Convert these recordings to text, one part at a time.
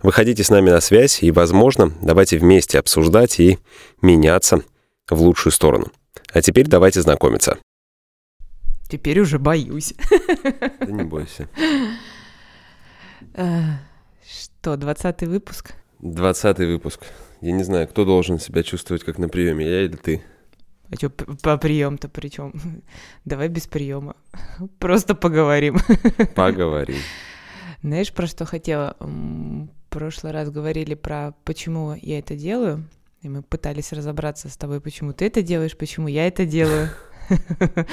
Выходите с нами на связь и, возможно, давайте вместе обсуждать и меняться в лучшую сторону. А теперь давайте знакомиться. Теперь уже боюсь. Да не бойся. Э, что, двадцатый выпуск? Двадцатый выпуск. Я не знаю, кто должен себя чувствовать как на приеме, я или ты? А что по прием-то причем? Давай без приема. Просто поговорим. Поговорим. Знаешь, про что хотела? Прошлый раз говорили про почему я это делаю. И мы пытались разобраться с тобой, почему ты это делаешь, почему я это делаю.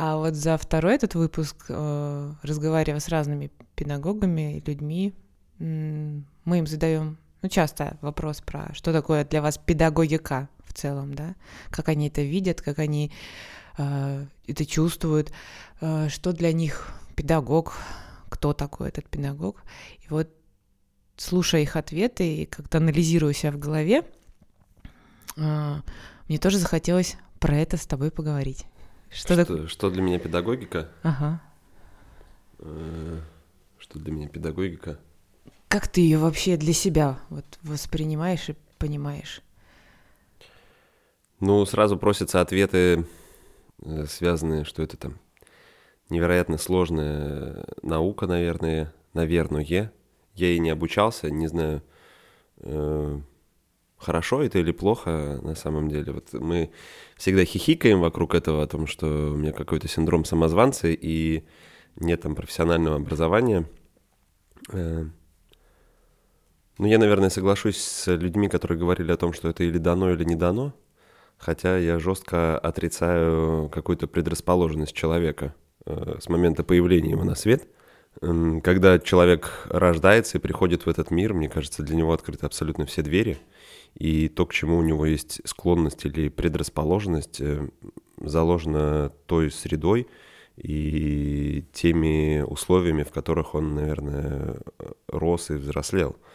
А вот за второй этот выпуск, э, разговаривая с разными педагогами, людьми, мы им задаем, ну, часто вопрос про, что такое для вас педагогика в целом, да, как они это видят, как они э, это чувствуют, э, что для них педагог, кто такой этот педагог. И вот слушая их ответы и как-то анализируя себя в голове, э, мне тоже захотелось про это с тобой поговорить. Что, что, так... что для меня педагогика? Ага. Э, что для меня педагогика? Как ты ее вообще для себя вот воспринимаешь и понимаешь? Ну, сразу просятся ответы, э, связанные, что это там невероятно сложная наука, наверное, наверное. Я ей не обучался, не знаю, э, хорошо это или плохо на самом деле. Вот мы всегда хихикаем вокруг этого, о том, что у меня какой-то синдром самозванца и нет там профессионального образования. Э, ну, я, наверное, соглашусь с людьми, которые говорили о том, что это или дано, или не дано, хотя я жестко отрицаю какую-то предрасположенность человека э, с момента появления его на свет. Когда человек рождается и приходит в этот мир, мне кажется, для него открыты абсолютно все двери, и то, к чему у него есть склонность или предрасположенность, э, заложено той средой и теми условиями, в которых он, наверное, рос и взрослел –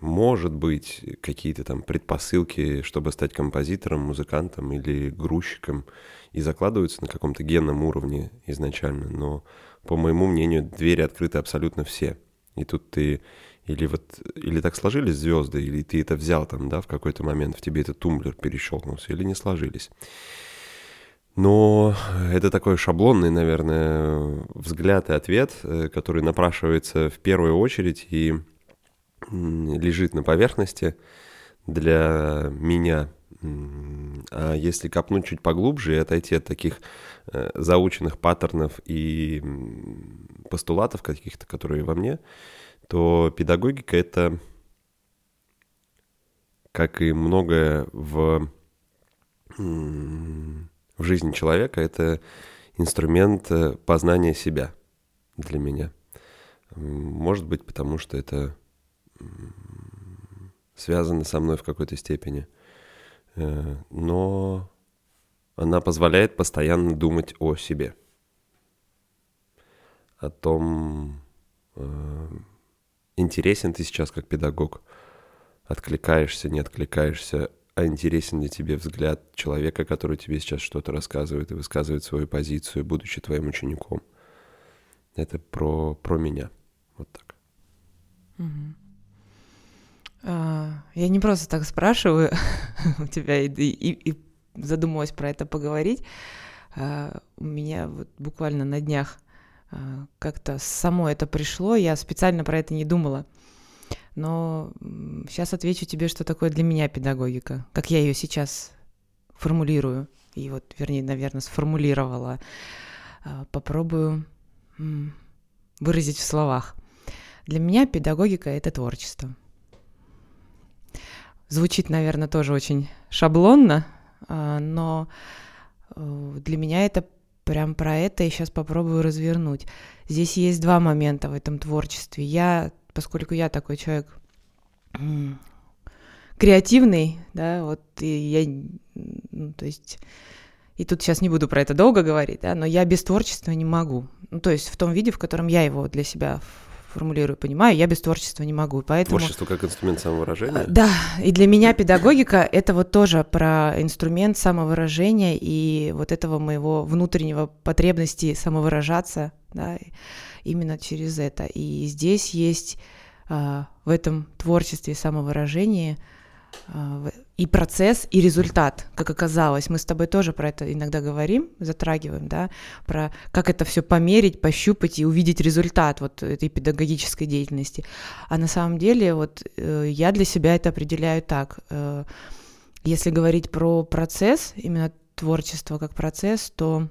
может быть, какие-то там предпосылки, чтобы стать композитором, музыкантом или грузчиком, и закладываются на каком-то генном уровне изначально, но, по моему мнению, двери открыты абсолютно все. И тут ты или вот или так сложились звезды, или ты это взял там, да, в какой-то момент в тебе этот тумблер перещелкнулся, или не сложились. Но это такой шаблонный, наверное, взгляд и ответ, э, который напрашивается в первую очередь, и лежит на поверхности для меня. А если копнуть чуть поглубже и отойти от таких э, заученных паттернов и постулатов каких-то, которые во мне, то педагогика — это, как и многое в, в жизни человека, это инструмент э, познания себя для меня. Может быть, потому что это связана со мной в какой-то степени. Э, но она позволяет постоянно думать о себе. О том, э, интересен ты сейчас как педагог, откликаешься, не откликаешься, а интересен ли тебе взгляд человека, который тебе сейчас что-то рассказывает и высказывает свою позицию, будучи твоим учеником. Это про, про меня. Вот так. Угу. А, я не просто так спрашиваю у тебя и, и, и задумалась про это поговорить. А, у меня вот буквально на днях а, как-то само это пришло, я специально про это не думала. Но сейчас отвечу тебе, что такое для меня педагогика, как я ее сейчас формулирую, и вот, вернее, наверное, сформулировала. Попробую выразить в словах. Для меня педагогика — это творчество — Звучит, наверное, тоже очень шаблонно, а, но э, для меня это прям про это, и сейчас попробую развернуть. Здесь есть два момента в этом творчестве. Я, поскольку я такой человек, креативный, да, вот и я, ну, то есть, и тут сейчас не буду про это долго говорить, да, но я без творчества не могу. Ну, то есть в том виде, в котором я его для себя формулирую, понимаю, я без творчества не могу. Поэтому... Творчество как инструмент самовыражения? Да, и для меня педагогика — это вот тоже про инструмент самовыражения и вот этого моего внутреннего потребности самовыражаться, да, именно через это. И здесь есть а, в этом творчестве самовыражении а, и процесс, и результат, как оказалось. Мы с тобой тоже про это иногда говорим, затрагиваем, да, про как это все померить, пощупать и увидеть результат вот этой педагогической деятельности. А на самом деле вот э, я для себя это определяю так. Э, если говорить про процесс, именно творчество как процесс, то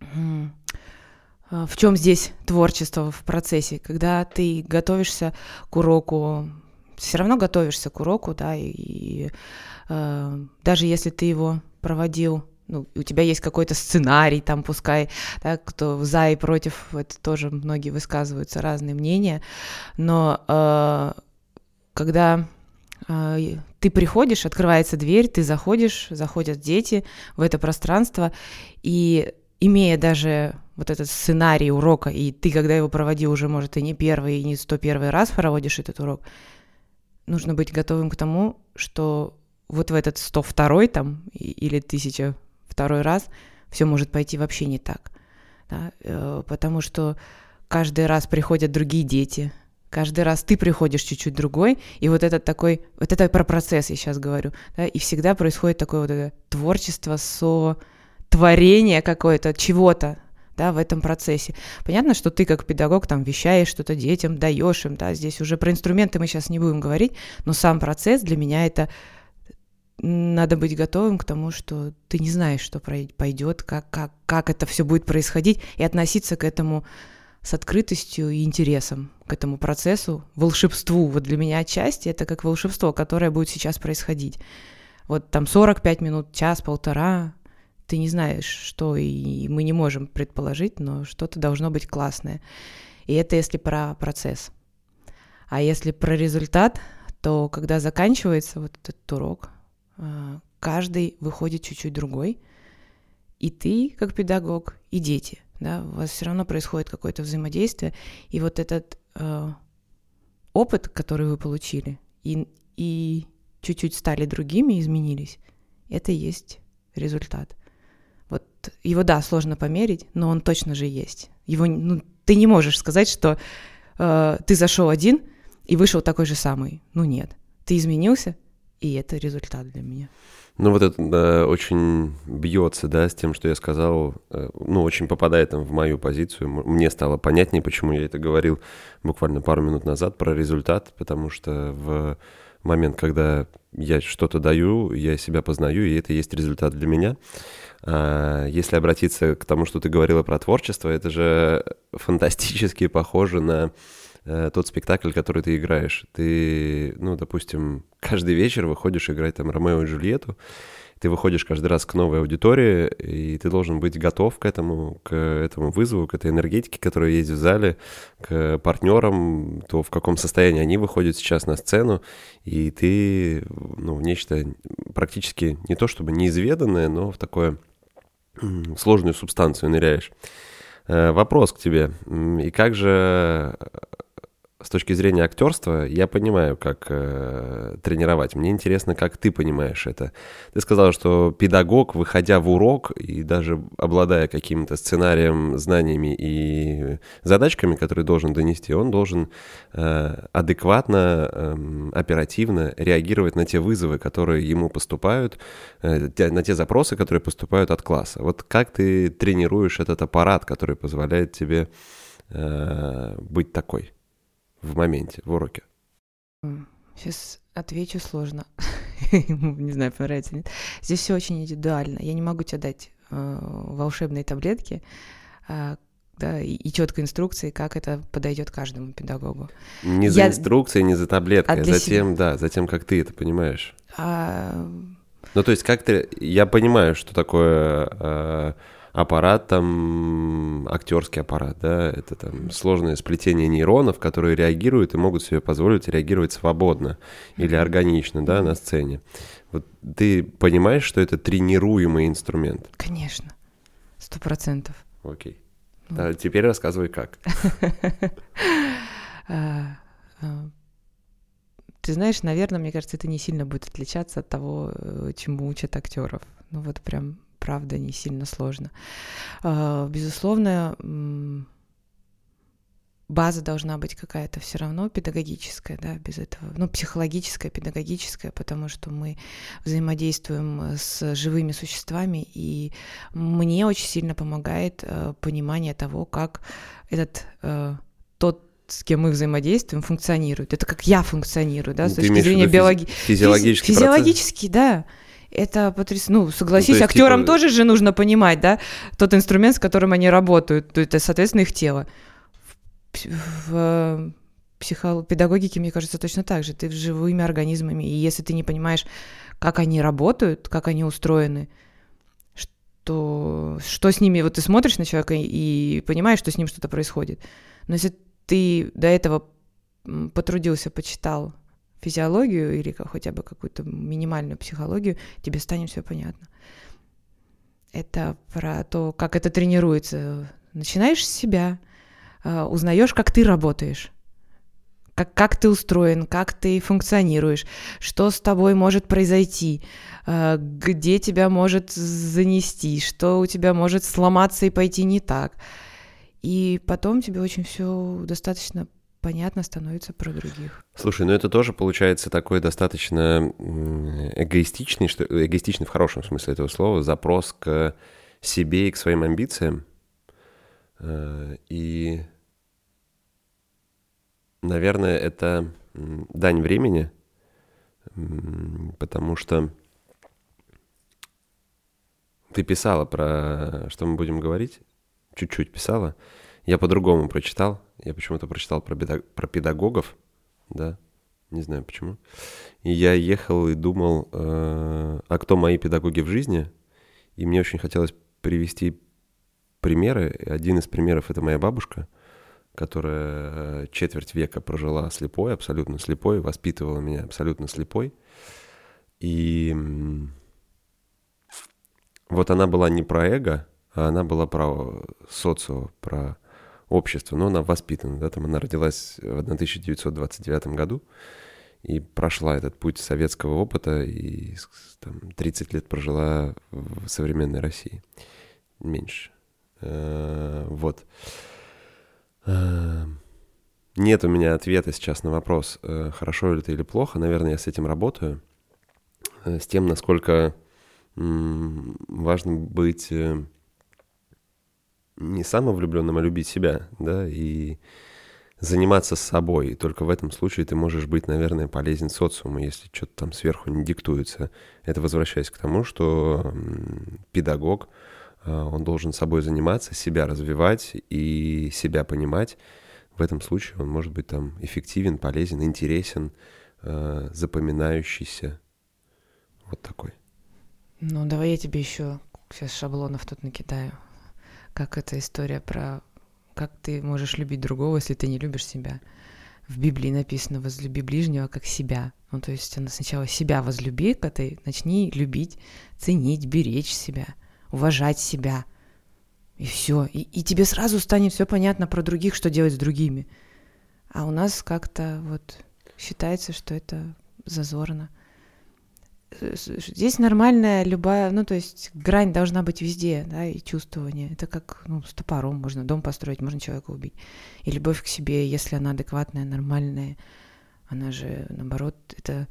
э, в чем здесь творчество в процессе? Когда ты готовишься к уроку, все равно готовишься к уроку, да, и, и э, даже если ты его проводил ну, у тебя есть какой-то сценарий, там, пускай, да, кто за и против, это тоже многие высказываются, разные мнения, но э, когда э, ты приходишь, открывается дверь, ты заходишь, заходят дети в это пространство, и имея даже вот этот сценарий урока, и ты, когда его проводил, уже, может, и не первый, и не сто первый раз проводишь этот урок, нужно быть готовым к тому, что вот в этот 102 там или 1002 раз все может пойти вообще не так. Да? Э, потому что каждый раз приходят другие дети, каждый раз ты приходишь чуть-чуть другой, и вот этот такой, вот это про процесс я сейчас говорю, да, и всегда происходит такое вот это творчество, со творение какое-то, чего-то, да, в этом процессе. Понятно, что ты как педагог там вещаешь что-то детям, даешь им, да, здесь уже про инструменты мы сейчас не будем говорить, но сам процесс для меня это надо быть готовым к тому, что ты не знаешь, что пойдет, как, как, как это все будет происходить, и относиться к этому с открытостью и интересом, к этому процессу, волшебству. Вот для меня отчасти это как волшебство, которое будет сейчас происходить. Вот там 45 минут, час, полтора, ты не знаешь, что, и мы не можем предположить, но что-то должно быть классное. И это если про процесс. А если про результат, то когда заканчивается вот этот урок, а, каждый выходит чуть-чуть другой, и ты как педагог, и дети, да, у вас все равно происходит какое-то взаимодействие, и вот этот э, опыт, который вы получили, и, и чуть-чуть стали другими, изменились, это и есть результат. Его, да, сложно померить, но он точно же есть. Его, ну, ты не можешь сказать, что э, ты зашел один и вышел такой же самый. Ну нет, ты изменился, и это результат для меня. Ну вот это да, очень бьется, да, с тем, что я сказал, э, ну очень попадает там в мою позицию. Мне стало понятнее, почему я это говорил буквально пару минут назад про результат, потому что в момент, когда я что-то даю, я себя познаю, и это есть результат для меня. А, если обратиться к тому, что ты говорила про творчество, это же фантастически похоже на э, тот спектакль, который ты играешь. Ты, ну, допустим, каждый вечер выходишь играть там Ромео и Джульетту, ты выходишь каждый раз к новой аудитории, и ты должен быть готов к этому, к этому вызову, к этой энергетике, которая есть в зале, к партнерам, то в каком состоянии они выходят сейчас на сцену, и ты, ну, нечто практически не то чтобы неизведанное, но в такое сложную субстанцию ныряешь. Э, вопрос к тебе. И как же с точки зрения актерства я понимаю, как э, тренировать. Мне интересно, как ты понимаешь это. Ты сказал, что педагог, выходя в урок и даже обладая каким-то сценарием, знаниями и задачками, которые должен донести, он должен э, адекватно, э, оперативно реагировать на те вызовы, которые ему поступают, э, на те запросы, которые поступают от класса. Вот как ты тренируешь этот аппарат, который позволяет тебе э, быть такой? В моменте, в уроке? Сейчас отвечу сложно. не знаю, понравится нет. Здесь все очень индивидуально. Я не могу тебе дать э, волшебные таблетки, э, да, и, и четкой инструкции, как это подойдет каждому педагогу. Не за я... инструкцией, не за таблеткой, а, а за тем, да, за тем, как ты это понимаешь. А... Ну, то есть, как ты... Я понимаю, что такое... Э, аппарат там, актерский аппарат, да, это там сложное сплетение нейронов, которые реагируют и могут себе позволить реагировать свободно или органично, да, на сцене. Вот ты понимаешь, что это тренируемый инструмент? Конечно, сто процентов. Окей. Ну. А теперь рассказывай, как. А, а, ты знаешь, наверное, мне кажется, это не сильно будет отличаться от того, э, чему учат актеров. Ну вот прям правда не сильно сложно. А, безусловно, база должна быть какая-то все равно педагогическая, да, без этого, ну, психологическая, педагогическая, потому что мы взаимодействуем с живыми существами, и мне очень сильно помогает э, понимание того, как этот э, тот с кем мы взаимодействуем, функционирует. Это как я функционирую, да, ну, с точки зрения биологии. Физиологически. Физиологически, да. Это потрясающе. Ну, согласись, ну, актерам типа... тоже же нужно понимать, да, тот инструмент, с которым они работают. То это, соответственно, их тело в э, психопедагогике, мне кажется, точно так же. Ты живыми организмами, и если ты не понимаешь, как они работают, как они устроены, что, что с ними, вот ты смотришь на человека и понимаешь, что с ним что-то происходит. Но если ты до этого потрудился, почитал физиологию или хотя бы какую-то минимальную психологию, тебе станет все понятно. Это про то, как это тренируется. Начинаешь с себя, Э, узнаешь, как ты работаешь, как, как ты устроен, как ты функционируешь, что с тобой может произойти, э, где тебя может занести, что у тебя может сломаться и пойти не так. И потом тебе очень все достаточно понятно становится про других. Слушай, ну это тоже получается такой достаточно эгоистичный, что эгоистичный в хорошем смысле этого слова, запрос к себе и к своим амбициям. Э, и Наверное, это дань времени, потому что ты писала про что мы будем говорить, чуть-чуть писала. Я по-другому прочитал. Я почему-то прочитал про, педаг... про педагогов, да, не знаю почему. И я ехал и думал, э, а кто мои педагоги в жизни. И мне очень хотелось привести примеры. Один из примеров — это моя бабушка — которая э, четверть века прожила слепой, абсолютно слепой, воспитывала меня абсолютно слепой. И вот она была не про эго, а она была про социо, про общество. Но она воспитана, да, там она родилась в 1929 году и прошла этот путь советского опыта и там, 30 лет прожила в современной России. Меньше. Э, вот. Эм, нет у меня ответа сейчас на вопрос, э, хорошо ли это или плохо. Наверное, я с этим работаю. Э, с тем, насколько важно быть э, не самовлюбленным, а любить себя, да, и заниматься собой. И только в этом случае ты можешь быть, наверное, полезен социуму, если что-то там сверху не диктуется. Это возвращаясь к тому, что педагог — а, он должен собой заниматься, себя развивать и себя понимать. В этом случае он может быть там эффективен, полезен, интересен, а, запоминающийся. Вот такой. Ну, давай я тебе еще сейчас шаблонов тут накидаю. Как эта история про как ты можешь любить другого, если ты не любишь себя. В Библии написано «возлюби ближнего, как себя». Ну, то есть она сначала себя возлюби, когда ты начни любить, ценить, беречь себя – уважать себя. И все. И, и тебе сразу станет все понятно про других, что делать с другими. А у нас как-то вот считается, что это зазорно. Здесь нормальная любая, ну то есть грань должна быть везде, да, и чувствование. Это как ну, с топором можно дом построить, можно человека убить. И любовь к себе, если она адекватная, нормальная, она же, наоборот, это...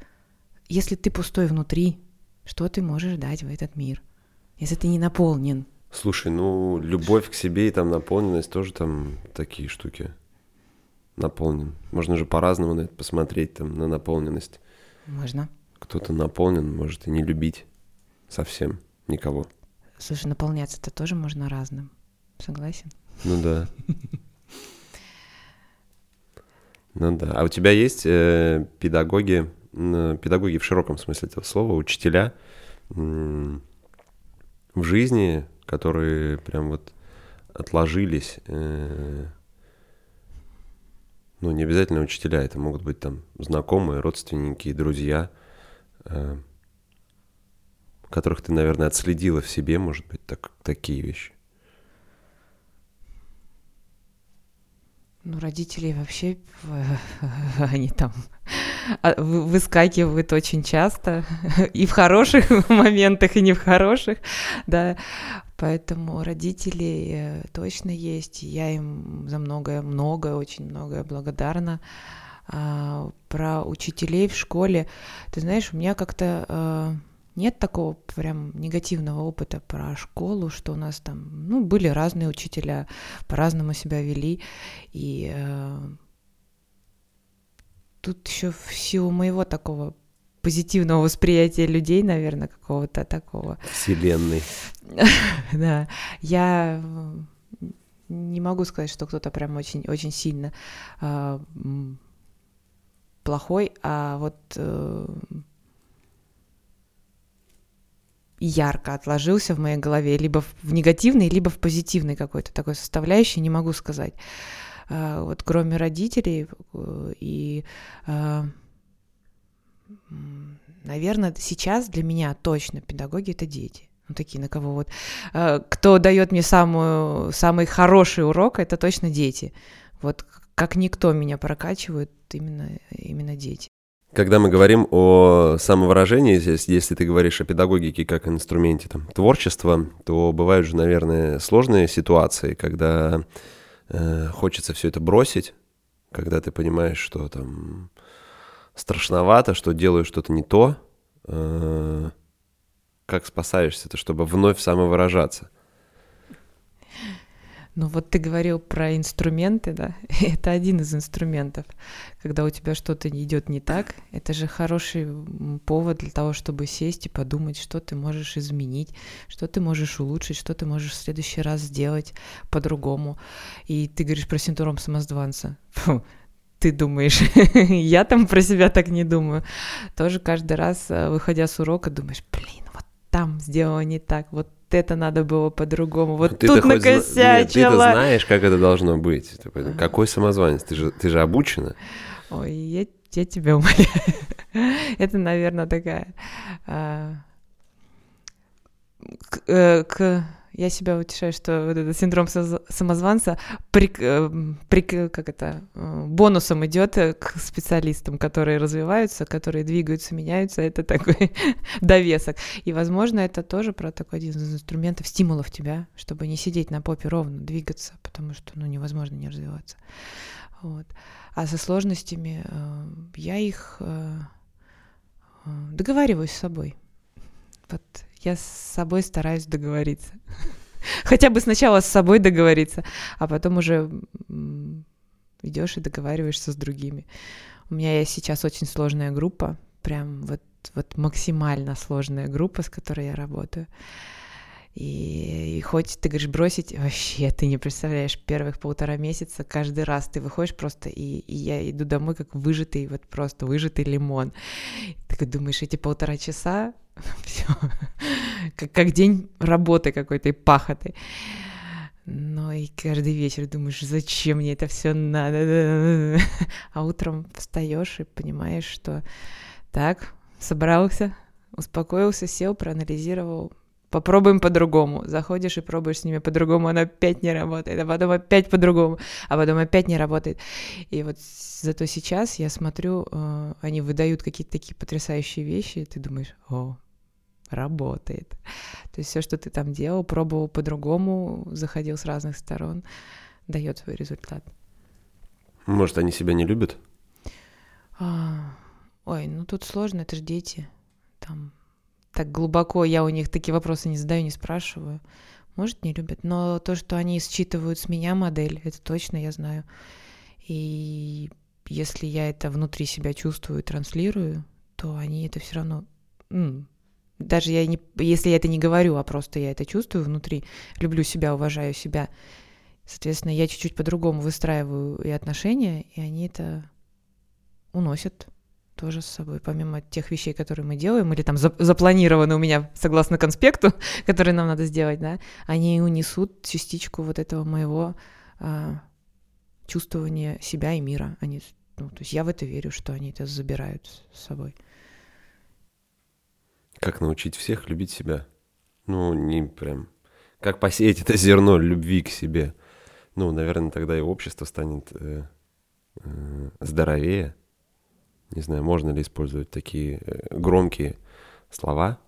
Если ты пустой внутри, что ты можешь дать в этот мир? если ты не наполнен. Слушай, ну, любовь к себе и там наполненность тоже там такие штуки. Наполнен. Можно же по-разному на это посмотреть, там, на наполненность. Можно. Кто-то наполнен, может и не любить совсем никого. Слушай, наполняться-то тоже можно разным. Согласен? Ну да. Ну да. А у тебя есть э, педагоги, э, педагоги в широком смысле этого слова, учителя, в жизни, которые прям вот отложились. Э, ну, не обязательно учителя, это могут быть там знакомые, родственники, друзья, э, которых ты, наверное, отследила в себе, может быть, так, такие вещи. Ну, родители вообще, они там а, выскакивают очень часто, и в хороших моментах, и не в хороших, да. Поэтому родители э, точно есть, я им за многое, многое, очень многое благодарна. А, про учителей в школе, ты знаешь, у меня как-то а, нет такого прям негативного опыта про школу, что у нас там, ну, были разные учителя, по-разному себя вели, и э, тут еще в силу моего такого позитивного восприятия людей, наверное, какого-то такого. Вселенной. Да, я не могу сказать, что кто-то прям очень, очень сильно плохой, а вот э, ярко отложился в моей голове, либо в негативной, либо в позитивной какой-то такой составляющей, не могу сказать. А, вот кроме родителей э, и а, наверное, сейчас для меня точно педагоги это дети. Ну, такие, на кого вот... А, кто дает мне самую, самый хороший урок, это точно дети. Вот как никто меня прокачивает, именно, именно дети. Когда мы говорим о самовыражении, здесь, если ты говоришь о педагогике как инструменте там, творчества, то бывают же, наверное, сложные ситуации, когда э, хочется все это бросить, когда ты понимаешь, что там страшновато, что делаю что-то не то. Э, как спасаешься-то, чтобы вновь самовыражаться? Ну вот ты говорил про инструменты, да? это один из инструментов. Когда у тебя что-то идет не так, это же хороший повод для того, чтобы сесть и подумать, что ты можешь изменить, что ты можешь улучшить, что ты можешь в следующий раз сделать по-другому. И ты говоришь про синдром самозванца. Фу, ты думаешь, я там про себя так не думаю. Тоже каждый раз, э, выходя с урока, думаешь, блин, вот там сделала не так, вот это надо было по-другому. Вот ты тут накосячила. Нет, ты знаешь, как это должно быть. Какой самозванец? Ты же, ты же обучена. Ой, я, я тебя умоляю. это, наверное, такая... А, к, э, к я себя утешаю, что вот этот синдром самозванца при, э, при, как это, э, бонусом идет э, к специалистам, которые развиваются, которые двигаются, меняются. Это такой довесок. И, возможно, это тоже про такой один из инструментов стимулов тебя, чтобы не сидеть на попе ровно, двигаться, потому что ну, невозможно не развиваться. Вот. А со сложностями я их договариваюсь с собой. Вот я с собой стараюсь договориться. Хотя бы сначала с собой договориться, а потом уже идешь и договариваешься с другими. У меня есть сейчас очень сложная группа, прям вот, вот максимально сложная группа, с которой я работаю. И, и хоть ты говоришь бросить, вообще ты не представляешь, первых полтора месяца каждый раз ты выходишь просто, и, и я иду домой как выжатый, вот просто выжатый лимон. Ты думаешь, эти полтора часа, все, как, как день работы какой-то и пахоты. Но и каждый вечер думаешь, зачем мне это все надо? А утром встаешь и понимаешь, что так, собрался, успокоился, сел, проанализировал, попробуем по-другому. Заходишь и пробуешь с ними по-другому, она опять не работает, а потом опять по-другому, а потом опять не работает. И вот зато сейчас я смотрю, э, они выдают какие-то такие потрясающие вещи, и ты думаешь, о, работает. То есть все, что ты там делал, пробовал по-другому, заходил с разных сторон, дает свой результат. Может, они себя не любят? А, ой, ну тут сложно, это же дети. Там так глубоко я у них такие вопросы не задаю, не спрашиваю. Может, не любят, но то, что они считывают с меня модель, это точно я знаю. И если я это внутри себя чувствую, транслирую, то они это все равно... М- даже я не, если я это не говорю, а просто я это чувствую внутри, люблю себя, уважаю себя, соответственно, я чуть-чуть по-другому выстраиваю и отношения, и они это уносят тоже с собой, помимо тех вещей, которые мы делаем, или там запланированы у меня согласно конспекту, который нам надо сделать, да, они унесут частичку вот этого моего а, чувствования себя и мира. Они, ну, то есть я в это верю, что они это забирают с собой. Как научить всех любить себя? Ну, не прям... Как посеять это зерно любви к себе? Ну, наверное, тогда и общество станет э, э, здоровее. Не знаю, можно ли использовать такие э, громкие слова.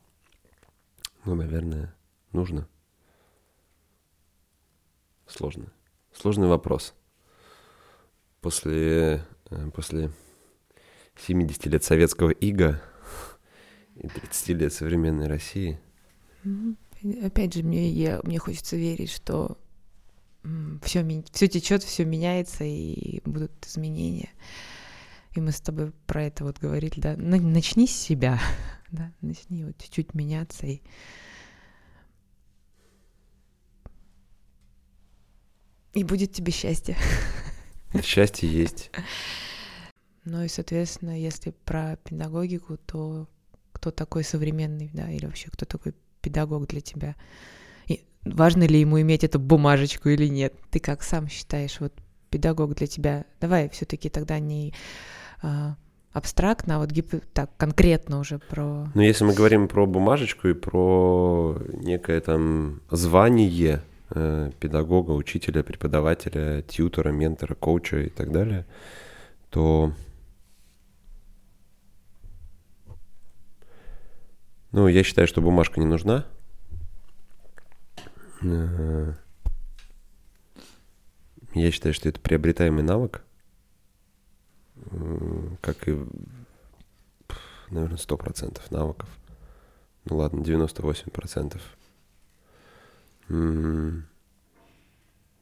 Ну, наверное, нужно. Сложно. Сложный вопрос. После, э, после 70 лет советского ига и 30 лет современной России. Опять же, мне, я, мне хочется верить, что все, все течет, все меняется, и будут изменения. И мы с тобой про это вот говорили, да. Начни с себя, да, начни вот чуть-чуть меняться и и будет тебе счастье. Счастье есть. Ну и, соответственно, если про педагогику, то кто такой современный, да, или вообще кто такой педагог для тебя? И важно ли ему иметь эту бумажечку или нет? Ты как сам считаешь, вот педагог для тебя? Давай все-таки тогда не а, абстрактно, а вот гип... так конкретно уже про... Ну, если мы говорим про бумажечку и про некое там звание э, педагога, учителя, преподавателя, тьютера, ментора, коуча и так далее, то Ну, я считаю, что бумажка не нужна. Э, я считаю, что это приобретаемый навык, как и, наверное, 100% навыков. Ну ладно, 98%.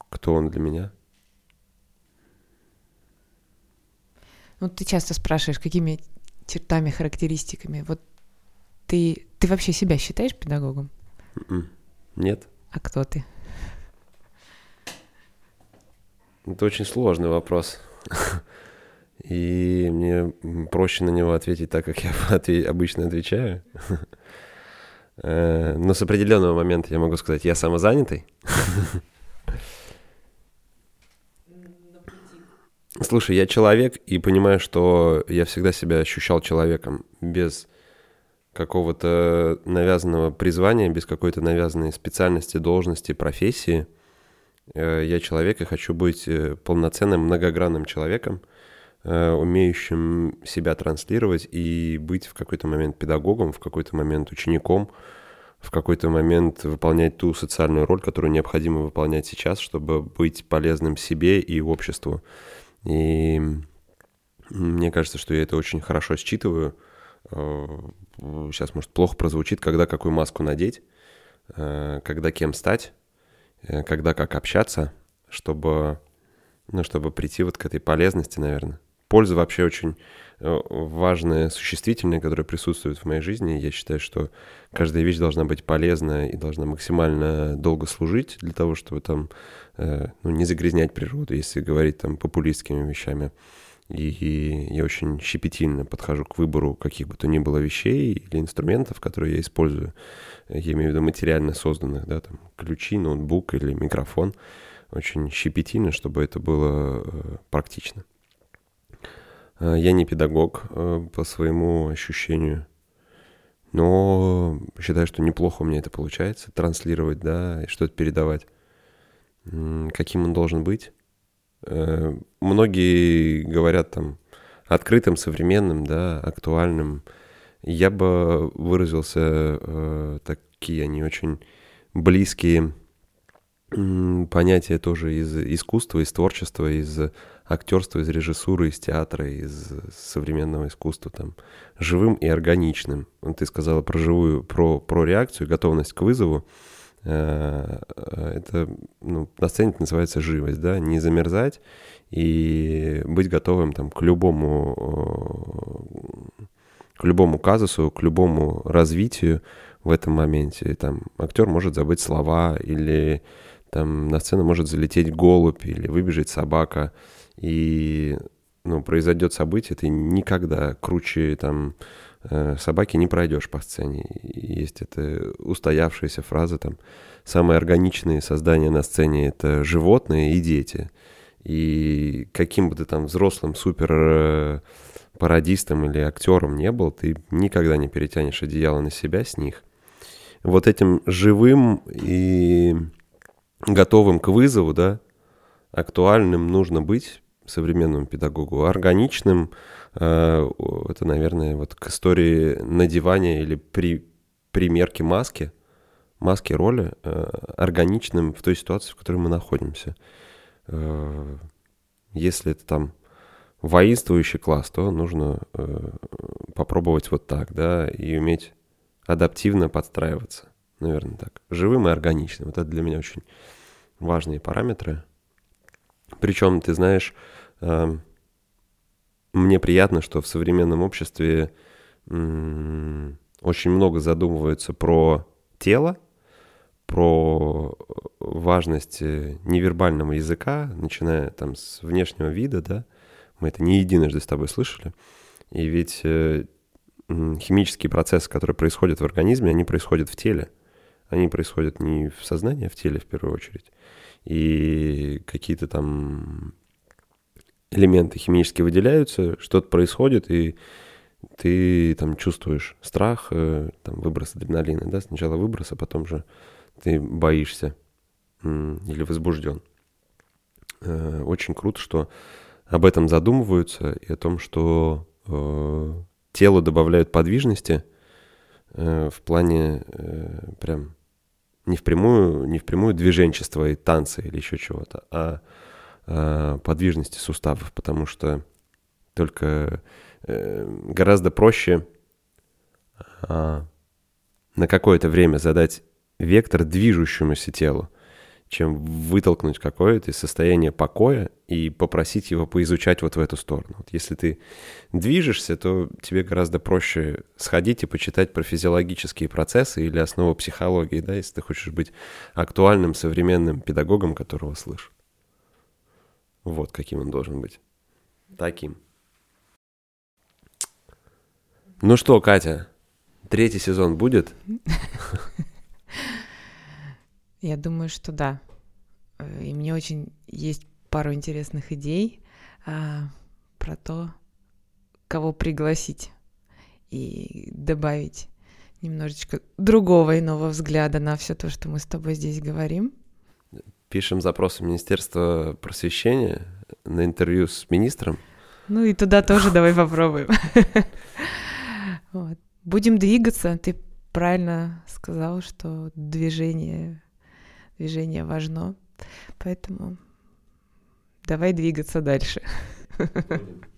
Кто он для меня? Ну, ты часто спрашиваешь, какими чертами, характеристиками. Вот ты, ты вообще себя считаешь педагогом? М-м. Нет. А кто ты? Это очень сложный вопрос. И мне проще на него ответить так, как я обычно отвечаю. Э, но с определенного момента я могу сказать, я самозанятый. Слушай, я человек и понимаю, что я всегда себя ощущал человеком без какого-то навязанного призвания, без какой-то навязанной специальности, должности, профессии. Э, я человек и хочу быть э, полноценным, многогранным человеком, э, умеющим себя транслировать и быть в какой-то момент педагогом, в какой-то момент учеником, в какой-то момент выполнять ту социальную роль, которую необходимо выполнять сейчас, чтобы быть полезным себе и обществу. И мне кажется, что я это очень хорошо считываю – сейчас, может, плохо прозвучит, когда какую маску надеть, э, когда кем стать, э, когда как общаться, чтобы, ну, чтобы прийти вот к этой полезности, наверное. Польза вообще очень э, важное существительное, которое присутствует в моей жизни. Я считаю, что каждая вещь должна быть полезна и должна максимально долго служить для того, чтобы там ну, не загрязнять природу, если говорить там популистскими вещами. И я очень щепетильно подхожу к выбору каких бы то ни было вещей или инструментов, которые я использую. Я имею в виду материально созданных, да, там ключи, ноутбук или микрофон. Очень щепетильно, чтобы это было э, практично. Э, я не педагог э, по своему ощущению, но считаю, что неплохо у меня это получается, транслировать, да, и что-то передавать. Каким он должен быть? Э, многие говорят там открытым, современным, да, актуальным. Я бы выразился э, такие они очень близкие понятия тоже из искусства, из творчества, из актерства, из режиссуры, из театра, из современного искусства, там, живым и органичным. Ты сказала про живую, про, про реакцию, готовность к вызову. Это ну, на сцене это называется живость, да, не замерзать и быть готовым там к любому к любому казусу, к любому развитию в этом моменте. Там актер может забыть слова или там на сцену может залететь голубь или выбежать собака. И ну, произойдет событие, ты никогда круче там э, собаки не пройдешь по сцене. Есть эта устоявшаяся фраза там самые органичные создания на сцене это животные и дети. И каким бы ты там взрослым супер э, пародистом или актером не был, ты никогда не перетянешь одеяло на себя с них. Вот этим живым и готовым к вызову, да, актуальным нужно быть современному педагогу, органичным, э, это, наверное, вот к истории надевания или при, примерки маски, маски роли, э, органичным в той ситуации, в которой мы находимся. Э, если это там воинствующий класс, то нужно попробовать вот так, да, и уметь адаптивно подстраиваться, наверное, так. Живым и органичным. Вот это для меня очень важные параметры. Причем, ты знаешь, эм, мне приятно, что в современном обществе очень много задумываются про тело, про важность э, невербального языка, начиная там с внешнего вида, да, мы это не единожды с тобой слышали, и ведь э, химические процессы, которые происходят в организме, они происходят в теле, они происходят не в сознании, а в теле в первую очередь. И какие-то там элементы химически выделяются, что-то происходит, и ты там чувствуешь страх, э, там выброс адреналина, да, сначала выброс, а потом же ты боишься или возбужден. Э, очень круто, что об этом задумываются и о том, что э, телу добавляют подвижности в плане прям не впрямую, не впрямую движенчество и танцы или еще чего-то, а подвижности суставов, потому что только э, гораздо проще а, на какое-то время задать вектор движущемуся телу, чем вытолкнуть какое-то из состояния покоя и попросить его поизучать вот в эту сторону. Вот если ты движешься, то тебе гораздо проще сходить и почитать про физиологические процессы или основу психологии, да, если ты хочешь быть актуальным современным педагогом, которого слышат. Вот каким он должен быть. Таким. Ну что, Катя, третий сезон будет? Я думаю, что да. И мне очень есть пару интересных идей а, про то, кого пригласить и добавить немножечко другого иного взгляда на все то, что мы с тобой здесь говорим. Пишем запрос в Министерство просвещения на интервью с министром. Ну и туда тоже давай попробуем. Вот. Будем двигаться. Ты правильно сказал, что движение движение важно. Поэтому давай двигаться дальше.